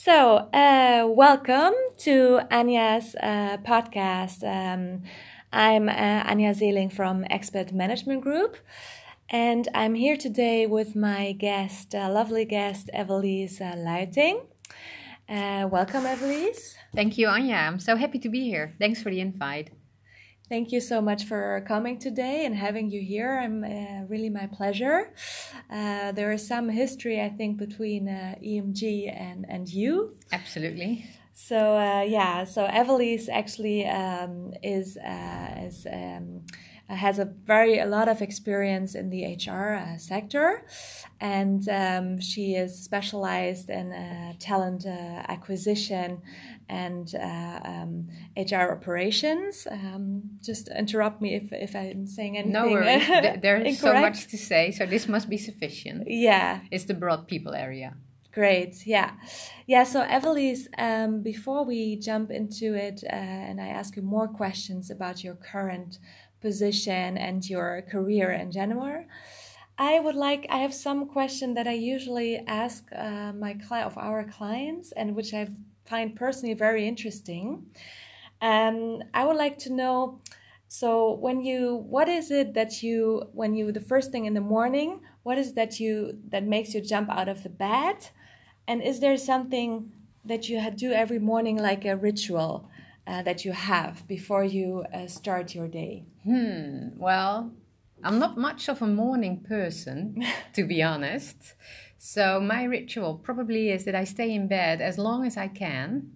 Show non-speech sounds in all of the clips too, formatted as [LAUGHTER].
So, uh, welcome to Anya's uh, podcast. Um, I'm uh, Anya Zeeling from Expert Management Group, and I'm here today with my guest, uh, lovely guest, Evelise uh, Luiting. Uh, welcome, Evelise. Thank you, Anya. I'm so happy to be here. Thanks for the invite. Thank you so much for coming today and having you here. I'm uh, really my pleasure. Uh, there is some history, I think, between uh, EMG and and you. Absolutely. So uh, yeah, so Evelise actually um, is uh, is. Um, has a very a lot of experience in the HR uh, sector, and um, she is specialized in uh, talent uh, acquisition and uh, um, HR operations. Um, just interrupt me if, if I'm saying anything. No worries. [LAUGHS] There's so much to say, so this must be sufficient. Yeah. It's the broad people area. Great. Yeah. Yeah. So, Evelise, um, before we jump into it uh, and I ask you more questions about your current position and your career in general, I would like, I have some question that I usually ask uh, my client of our clients and which I've find personally very interesting. Um, I would like to know. So when you, what is it that you, when you, the first thing in the morning, what is that you that makes you jump out of the bed, and is there something that you do every morning, like a ritual uh, that you have before you uh, start your day? Hmm. Well, I'm not much of a morning person, [LAUGHS] to be honest. So my ritual probably is that I stay in bed as long as I can,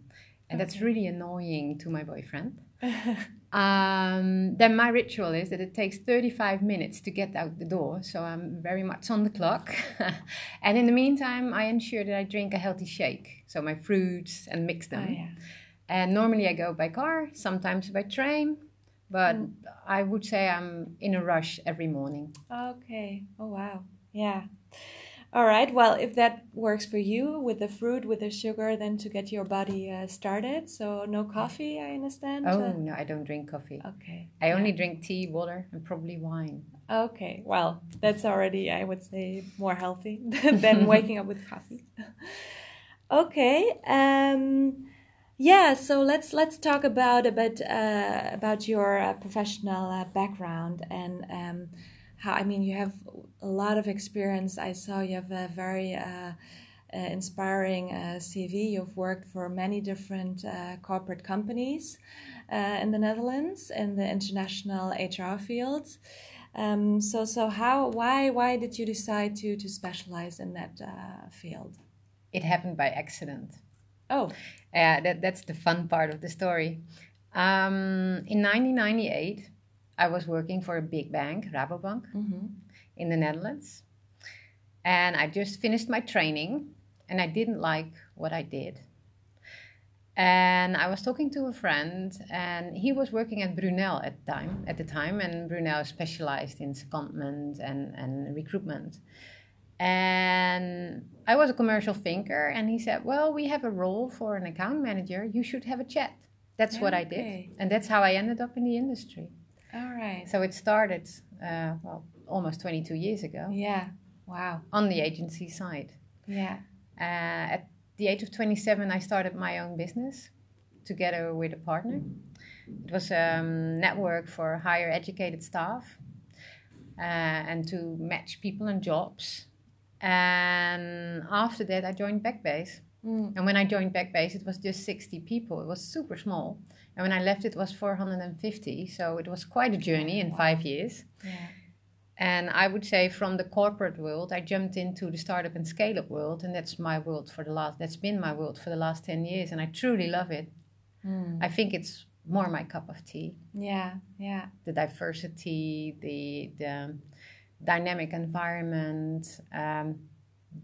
and okay. that's really annoying to my boyfriend. [LAUGHS] um, then my ritual is that it takes 35 minutes to get out the door, so I'm very much on the clock. [LAUGHS] and in the meantime, I ensure that I drink a healthy shake, so my fruits and mix them. Oh, yeah. And normally I go by car, sometimes by train, but mm. I would say I'm in a rush every morning. Okay. Oh wow. Yeah. All right. Well, if that works for you with the fruit, with the sugar, then to get your body uh, started. So no coffee, I understand. Oh uh, no, I don't drink coffee. Okay. I yeah. only drink tea, water, and probably wine. Okay. Well, that's already, I would say, more healthy [LAUGHS] than waking up with coffee. [LAUGHS] okay. Um, yeah. So let's let's talk about a bit uh, about your uh, professional uh, background and. Um, how I mean you have a lot of experience. I saw you have a very uh, uh, inspiring uh, CV. You've worked for many different corporate companies in the Netherlands in the international HR field. Um, so so how why why did you decide to to specialize in that field? It happened by accident. Oh, yeah, that that's the fun part of the story. Um, in 1998, I was working for a big bank, Rabobank, mm-hmm. in the Netherlands. And I just finished my training and I didn't like what I did. And I was talking to a friend, and he was working at Brunel at the time. At the time, and Brunel specialized in secondment and, and recruitment. And I was a commercial thinker, and he said, "Well, we have a role for an account manager. You should have a chat." That's okay. what I did, and that's how I ended up in the industry. All right. So it started, uh, well, almost 22 years ago. Yeah. Wow. On the agency side. Yeah. Uh, at the age of 27, I started my own business together with a partner. It was a um, network for higher educated staff uh, and to match people and jobs. And after that, I joined Backbase. Mm. And when I joined Backbase, it was just 60 people. It was super small. And when I left, it was 450. So it was quite a journey in five years. Yeah. And I would say from the corporate world, I jumped into the startup and scale up world. And that's my world for the last, that's been my world for the last 10 years. And I truly love it. Mm. I think it's more my cup of tea. Yeah, yeah. The diversity, the, the dynamic environment, um,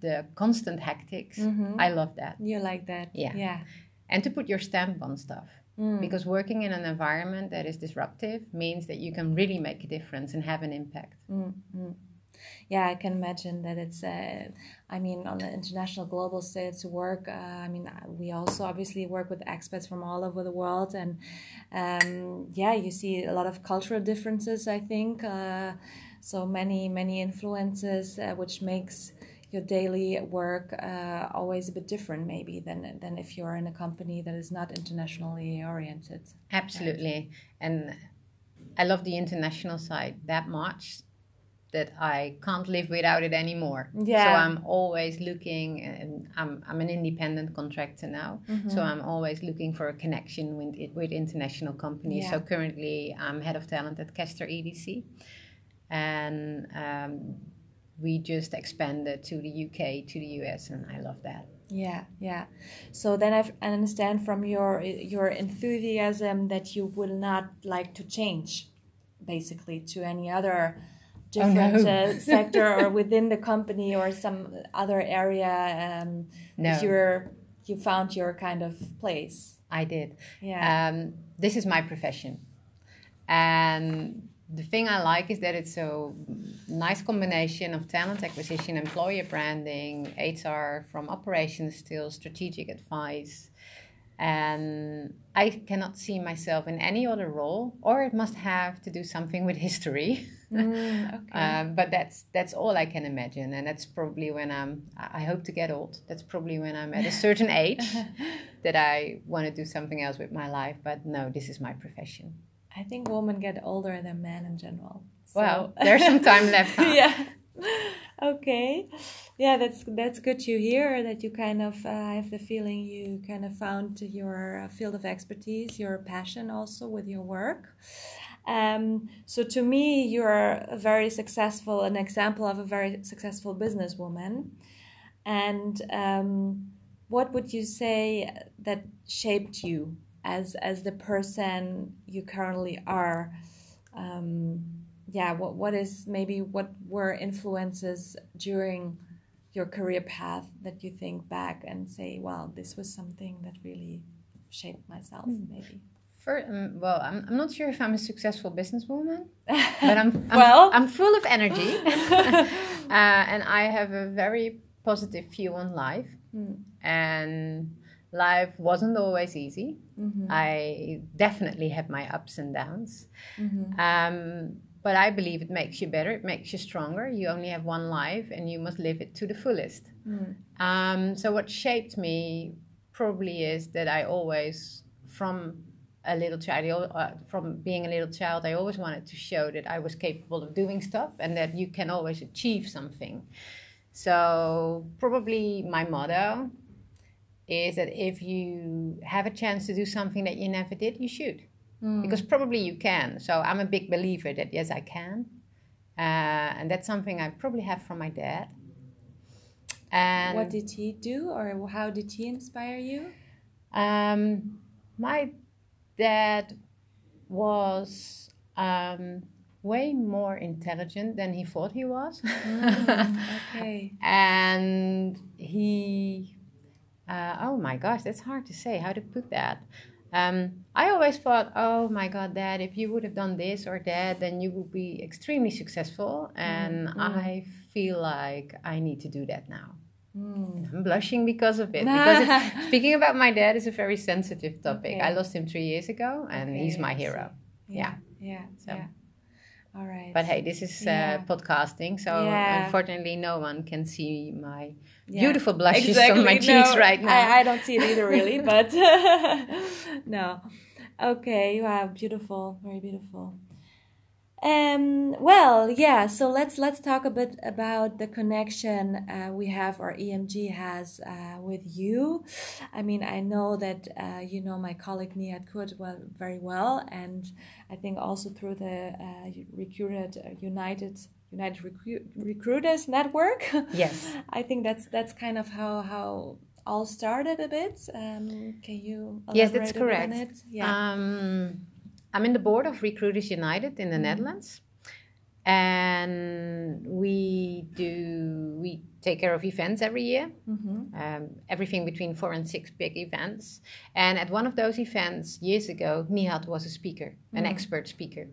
the constant hectics. Mm-hmm. I love that. You like that? Yeah. Yeah. And to put your stamp on stuff. Mm. Because working in an environment that is disruptive means that you can really make a difference and have an impact. Mm-hmm. Yeah, I can imagine that it's, uh, I mean, on the international global stage to work. Uh, I mean, we also obviously work with experts from all over the world. And um, yeah, you see a lot of cultural differences, I think. Uh, so many, many influences, uh, which makes your daily work uh, always a bit different, maybe than than if you're in a company that is not internationally oriented. Absolutely, right? and I love the international side that much that I can't live without it anymore. Yeah. So I'm always looking, and I'm, I'm an independent contractor now. Mm-hmm. So I'm always looking for a connection with with international companies. Yeah. So currently I'm head of talent at Castor EDC, and um, we just expanded to the UK, to the US, and I love that. Yeah, yeah. So then I understand from your your enthusiasm that you will not like to change, basically, to any other different oh, no. uh, sector or within the company or some other area um, no. you're you found your kind of place i did yeah um, this is my profession and the thing i like is that it's a nice combination of talent acquisition employer branding hr from operations till strategic advice and I cannot see myself in any other role, or it must have to do something with history. [LAUGHS] Mm, okay. um, but that's that's all I can imagine, and that's probably when I'm. I hope to get old. That's probably when I'm at a certain [LAUGHS] age that I want to do something else with my life. But no, this is my profession. I think women get older than men in general. So. Well, [LAUGHS] there's some time left. Huh? yeah. okay yeah that's that's good to hear that you kind of uh, have the feeling you kind of found your uh, field of expertise your passion also with your work um, so to me you're a very successful an example of a very successful businesswoman and um, what would you say that shaped you as as the person you currently are um, yeah what what is maybe what were influences during your career path that you think back and say well this was something that really shaped myself mm. maybe For, um, well, I'm, I'm not sure if I'm a successful businesswoman, [LAUGHS] but I'm, I'm well, I'm full of energy, [LAUGHS] uh, and I have a very positive view on life. Mm. And life wasn't always easy. Mm-hmm. I definitely had my ups and downs. Mm-hmm. Um, but I believe it makes you better, it makes you stronger. You only have one life and you must live it to the fullest. Mm. Um, so, what shaped me probably is that I always, from a little child, uh, from being a little child, I always wanted to show that I was capable of doing stuff and that you can always achieve something. So, probably my motto is that if you have a chance to do something that you never did, you should mm. because probably you can. So I'm a big believer that yes, I can, uh, and that's something I probably have from my dad. And what did he do, or how did he inspire you? Um, my dad was um, way more intelligent than he thought he was. Mm, [LAUGHS] okay. and he, uh, oh my gosh, that's hard to say how to put that. Um, I always thought, oh my God, Dad, if you would have done this or that, then you would be extremely successful. And mm-hmm. I feel like I need to do that now. Mm. I'm blushing because of it. because [LAUGHS] speaking about my dad is a very sensitive topic. Okay. I lost him three years ago, and okay, he's my hero. Yeah, yeah. yeah. So. yeah. All right. But hey, this is uh, yeah. podcasting, so yeah. unfortunately, no one can see my yeah. beautiful blushes exactly. on my no, cheeks right now. I, I, don't see it either, really, [LAUGHS] but [LAUGHS] no. Okay, you wow, are beautiful, very beautiful. Um, well, yeah. So let's let's talk a bit about the connection uh, we have, or EMG has, uh, with you. I mean, I know that uh, you know my colleague Nihat Kurt well very well, and I think also through the uh, recruited uh, United United Recru- Recruiters Network. Yes, [LAUGHS] I think that's that's kind of how how all started a bit. Um, can you? yes, that's correct. Yeah. Um, I'm in the board of Recruiters United in the mm-hmm. Netherlands, and we do we take care of events every year, mm-hmm. um, everything between four and six big events. And at one of those events years ago, Nihat was a speaker, an mm. expert speaker,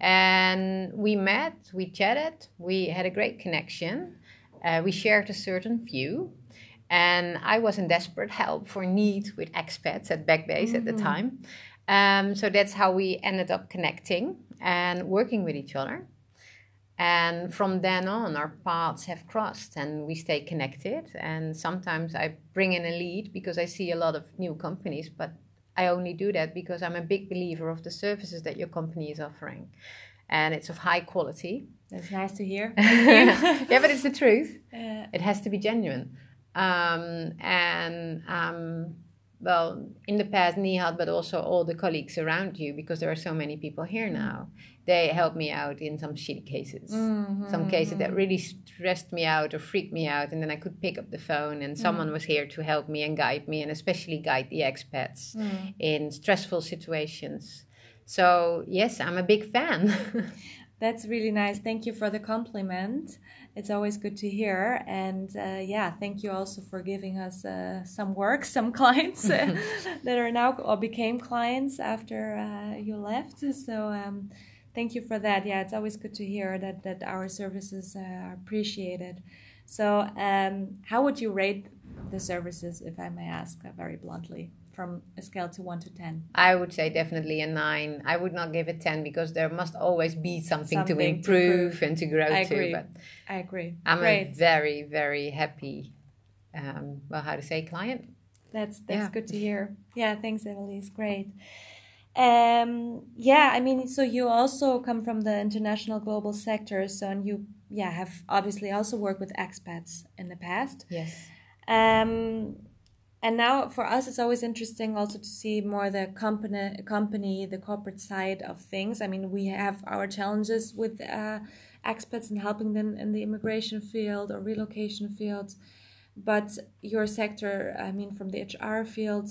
and we met, we chatted, we had a great connection, uh, we shared a certain view. And I was in desperate help for need with expats at Backbase mm-hmm. at the mm-hmm. time. Um, so that's how we ended up connecting and working with each other. And from then on, our paths have crossed and we stay connected. And sometimes I bring in a lead because I see a lot of new companies, but I only do that because I'm a big believer of the services that your company is offering. And it's of high quality. That's nice to hear. [LAUGHS] yeah, but it's the truth. [LAUGHS] Uh, it has to be genuine. Um, and um, well, in the past, Nihat, but also all the colleagues around you, because there are so many people here now, they helped me out in some shitty cases. Mm-hmm. Some cases that really stressed me out or freaked me out. And then I could pick up the phone and someone mm. was here to help me and guide me, and especially guide the expats mm. in stressful situations. So, yes, I'm a big fan. [LAUGHS] That's really nice. Thank you for the compliment it's always good to hear. And uh, yeah, thank you also for giving us uh, some work, [LAUGHS] some clients uh, [LAUGHS] that are now or became clients after uh, you left. So um, thank you for that. Yeah, it's always good to hear that that our services uh, are appreciated. So um, how would you rate the services, if I may ask very bluntly? From a scale to 1 to 10? I would say definitely a 9. I would not give it 10 because there must always be something, something to, improve to and to grow I to. Agree. But I agree. I'm Great. a very, very happy, um, well, how to say, client. That's that's yeah. good to hear. Yeah, thanks, Emily. Evelise. Great. Um, yeah, I mean, so you also come from the international global sector, so and you, yeah, have obviously also worked with expats in the past. Yes. Um, and now for us it's always interesting also to see more the company company the corporate side of things. I mean we have our challenges with uh, expats and helping them in the immigration field or relocation field but your sector i mean from the hr field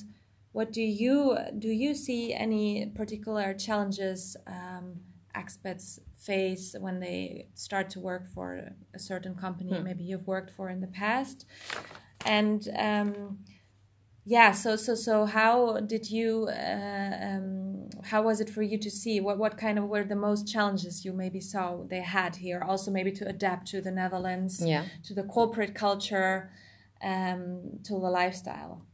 what do you do you see any particular challenges um, expats face when they start to work for a certain company hmm. maybe you've worked for in the past? And um, yeah so so so how did you uh, um, how was it for you to see? What what kind of were the most challenges you maybe saw they had here? Also maybe to adapt to the netherlands yeah. to the corporate culture um, to the lifestyle.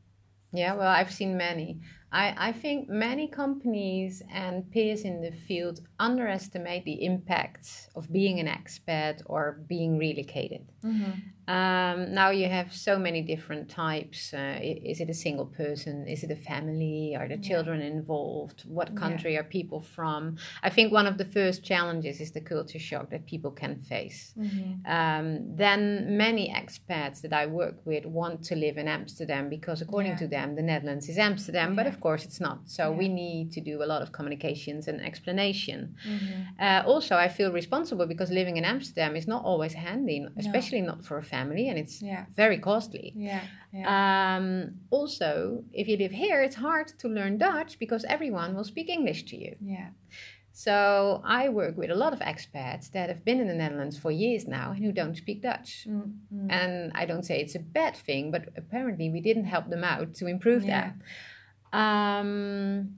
Yeah well i've seen many. I, I think many companies and peers in the field underestimate the impact of being an expat or being relocated. Mm-hmm. Um, now you have so many different types. Uh, is it a single person? Is it a family? Are the yeah. children involved? What country yeah. are people from? I think one of the first challenges is the culture shock that people can face. Mm-hmm. Um, then many expats that I work with want to live in Amsterdam because, according yeah. to them, the Netherlands is Amsterdam. But of course, it's not. So we need to do a lot of communications and explanation. Mm-hmm. Uh, also, I feel responsible because living in Amsterdam is not always handy, especially no. not for a family family and it's yeah. very costly. Yeah. yeah. Um, also, if you live here, it's hard to learn Dutch because everyone will speak English to you. Yeah. So I work with a lot of expats that have been in the Netherlands for years now and who don't speak Dutch. Mm-hmm. And I don't say it's a bad thing, but apparently we didn't help them out to improve yeah. that. Um,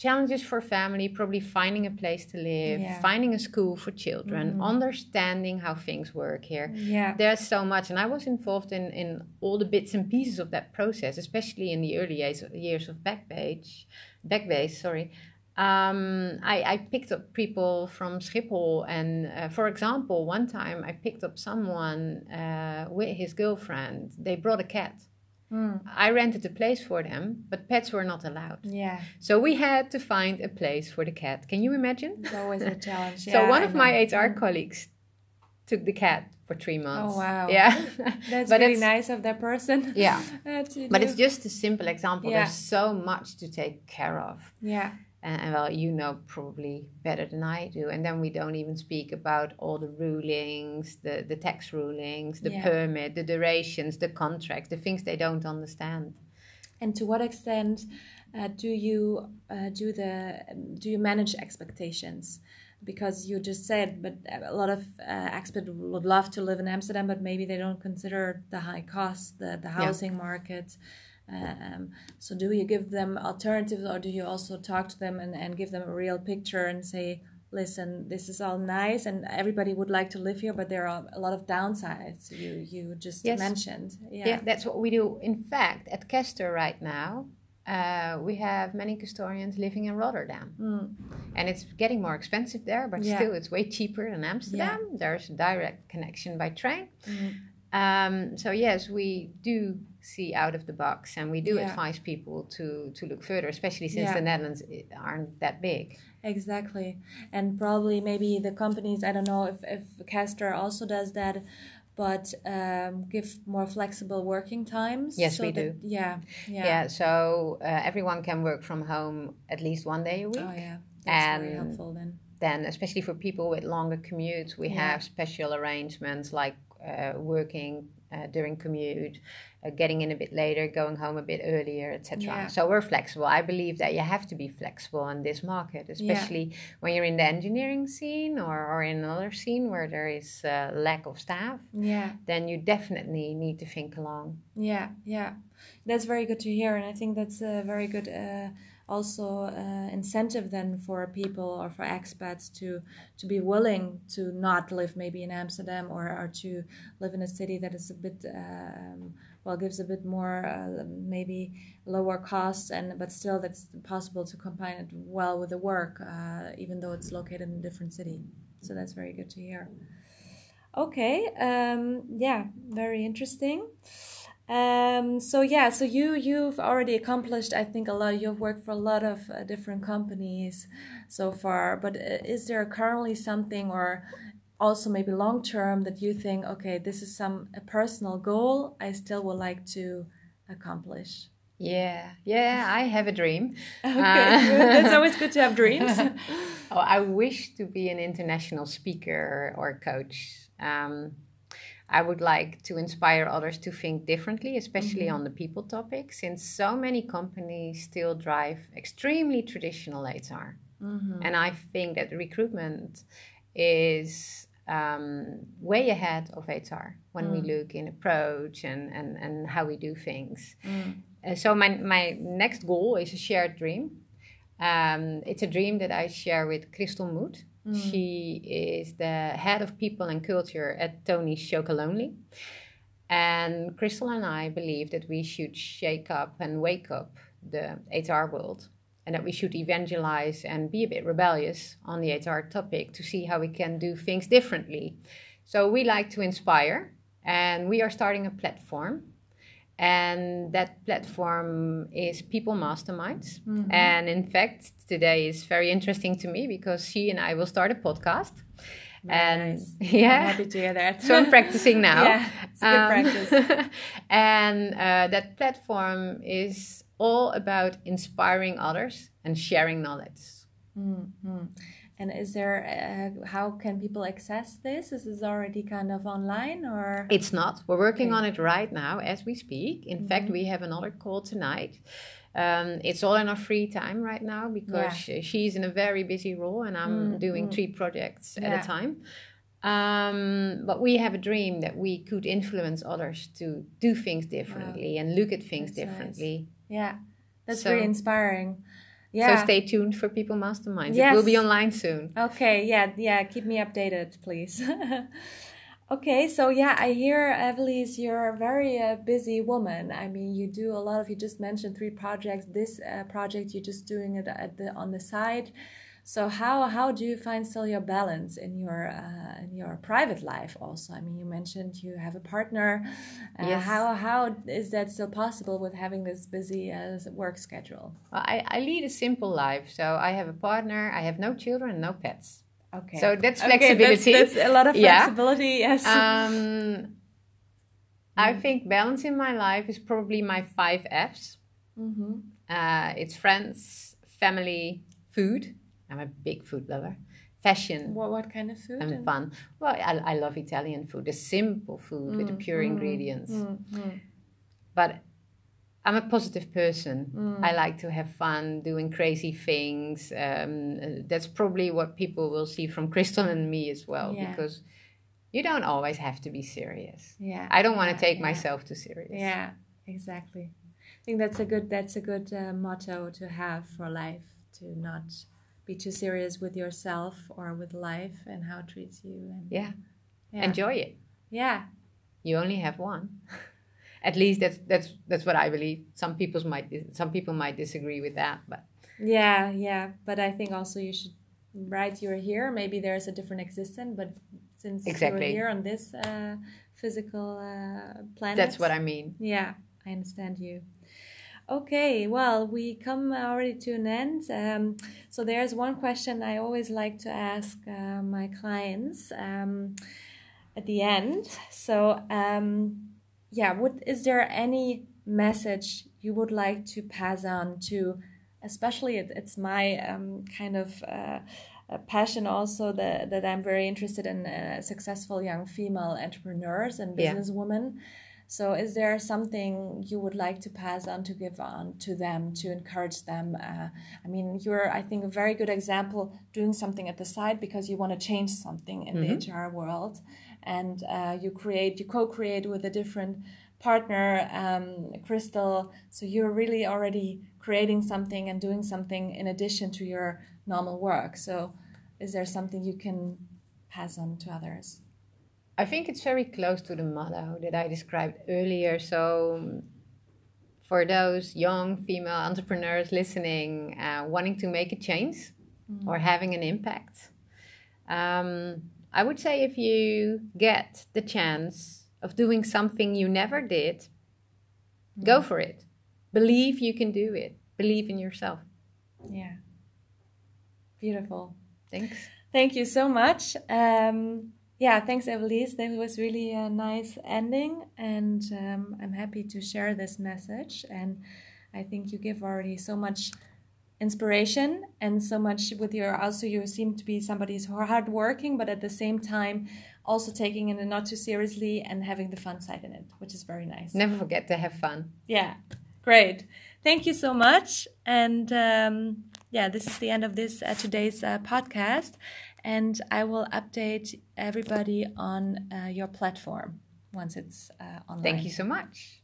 challenges for family probably finding a place to live yeah. finding a school for children mm. understanding how things work here yeah there's so much and i was involved in in all the bits and pieces of that process especially in the early years, years of backpage backbase sorry um, I, I, picked up people from Schiphol, and uh, for example, one time I picked up someone uh, with his girlfriend. They brought a cat, Mm. I rented a place for them, but pets were not allowed. Yeah. So we had to find a place for the cat. Can you imagine? It's always a challenge. Yeah, [LAUGHS] so one I of know. my HR mm. colleagues took the cat for three months. Oh wow! [LAUGHS] Yeah, that's really nice of that person. Yeah, [LAUGHS] but it's just a simple example. Yeah. There's so much to take care of. Yeah and well you know probably better than i do and then we don't even speak about all the rulings the the tax rulings the yeah. permit the durations the contracts the things they don't understand and to what extent uh, do you uh, do the do you manage expectations because you just said but a lot of uh, expats would love to live in amsterdam but maybe they don't consider the high cost the, the housing yeah. market um, so do you give them alternatives or do you also talk to them and, and give them a real picture and say, listen, this is all nice and everybody would like to live here, but there are a lot of downsides you, you just yes. mentioned. Yeah. yeah, that's what we do. In fact, at Castor right now, uh, we have many custodians living in Rotterdam. Mm. And it's getting more expensive there, but Yeah. still it's way cheaper than Amsterdam. There's a direct connection by train. Um, so yes, we do see out of the box, and we do Yeah. advise people to to look further, especially since Yeah. the Netherlands aren't that big. Exactly. And probably maybe the companies, I don't know if, if Castor also does that, but um, give more flexible working times. Yes, so we that- do. Yeah. Yeah. Yeah, so uh, everyone can work from home at least one day a week. Oh, yeah. That's very And- helpful then. Then, especially for people with longer commutes, we Yeah. have special arrangements like uh, working uh, during commute, uh, getting in a bit later, going home a bit earlier, etc. Yeah. So we're flexible. I believe that you have to be flexible in this market, especially when you're in the engineering scene or, or in another scene where there is uh, lack of staff. Yeah. Then you definitely need to think along. Yeah, yeah, that's very good to hear, and I think that's a very good uh, also uh, incentive then for people or for expats to to be willing to not live maybe in Amsterdam or, or to live in a city that is a bit um, well gives a bit more uh, maybe lower costs and but still that's possible to combine it well with the work uh, even though it's located in a different city. So that's very good to hear. Okay, um, yeah, very interesting. Um, so yeah, so you you've already accomplished, I think, a lot. You've worked for a lot of uh, different companies so far. But uh, is there currently something, or also maybe long term, that you think, okay, this is some a personal goal I still would like to accomplish? Yeah, yeah, I have a dream. [LAUGHS] Okay, Uh, it's always good to have [LAUGHS] dreams. oh, I wish to be an international speaker or coach. Um, I would like to inspire others to think differently, especially Mhm. on the people topic, since so many companies still drive extremely traditional HR. Mhm. And I think that recruitment is um, way ahead of HR when we Mm. look in approach and, and, and how we do things. Mm. Uh, so my, my next goal is a shared dream. Um, it's a dream that I share with Crystal Moot. Mm. She is the head of people and culture at Tony's Chocolonely. And Crystal and I believe that we should shake up and wake up the HR world and that we should evangelize and be a bit rebellious on the HR topic to see how we can do things differently. So we like to inspire and we are starting a platform and that platform is People Masterminds. Mhm. And in fact, today is very interesting to me because she and I will start a podcast. And nice. [LAUGHS] yeah, I'm happy to hear that. so I'm practicing [LAUGHS] now. Yeah, it's good Um, practice. [LAUGHS] and uh, that platform is all about inspiring others and sharing knowledge. hmm And is there, uh, how can people access this? Is this already kind of online or? It's not. We're working Okay. on it right now as we speak. In fact, Mhm. we have another call tonight. Um, it's all in our free time right now because sh- she's in a very busy role and I'm Mm, doing mm. three projects Yeah. at a time. Um, but we have a dream that we could influence others to do things differently and look at things That's nice. differently. Yeah, that's So- very inspiring. Yeah. So stay tuned for People Masterminds. It will be online soon. Okay, yeah, yeah, keep me updated, please. [LAUGHS] okay, so yeah, I hear, Evelise, you're a very uh, busy woman. I mean, you do a lot of, you just mentioned three projects. This uh, project, you're just doing it at the, on the side. So how how do you find still your balance in your uh, in your private life also? I mean, you mentioned you have a partner. Uh, Yes. How how is that still possible with having this busy uh, work schedule? Well, I, I lead a simple life. So I have a partner, I have no children, no pets. Okay. So that's Okay, flexibility. That's, that's a lot of Yeah. flexibility. Yes. Um, I Mm. think balance in my life is probably my five F's. mm-hmm. Uh, it's friends, family, food. I'm a big food lover. Fashion What what kind of food? and fun. Well, I, I love Italian food, the simple food with the Mm, pure mm, ingredients. mm, mm, But I'm a positive person. mm. I like to have fun, doing crazy things. Um, uh, that's probably what people will see from Crystal and me as well, Yeah. because you don't always have to be serious. yeah. I don't want to take yeah. myself too serious. Yeah, exactly. I think that's a good that's a good uh, motto to have for life to not be too serious with yourself or with life and how it treats you. And Yeah. yeah. Enjoy it. Yeah, You only have one. [LAUGHS] at least that's that's that's what I believe. Some people might some people might disagree with that, but yeah, yeah. But I think also you should right. You're here. Maybe there's a different existence, but since exactly. you're here on this uh, physical uh, planet, that's what I mean. Yeah, I understand you. Okay, well, we come already to an end. Um, so there's one question I always like to ask uh, my clients um, at the end. So, um, yeah, what is there any message you would like to pass on to, especially it, it's my um, kind of uh, passion also that, that I'm very interested in uh, successful young female entrepreneurs and businesswomen. Yeah so, is there something you would like to pass on to give on to them to encourage them? Uh, I mean, you're, I think, a very good example doing something at the side because you want to change something in mm-hmm. the HR world, and uh, you create, you co-create with a different partner, um, Crystal. So you're really already creating something and doing something in addition to your normal work. So, is there something you can pass on to others? I think it's very close to the motto that I described earlier. So, for those young female entrepreneurs listening, uh, wanting to make a change mm. or having an impact, um, I would say if you get the chance of doing something you never did, mm. go for it. Believe you can do it. Believe in yourself. Yeah. Beautiful. Thanks. Thank you so much. Um, yeah, thanks, Evelise. That was really a nice ending, and um, I'm happy to share this message. And I think you give already so much inspiration and so much with your. Also, you seem to be somebody who's hardworking, but at the same time, also taking it not too seriously and having the fun side in it, which is very nice. Never forget to have fun. Yeah, great. Thank you so much. And um, yeah, this is the end of this uh, today's uh, podcast and I will update everybody on uh, your platform once it's uh, online. Thank you so much.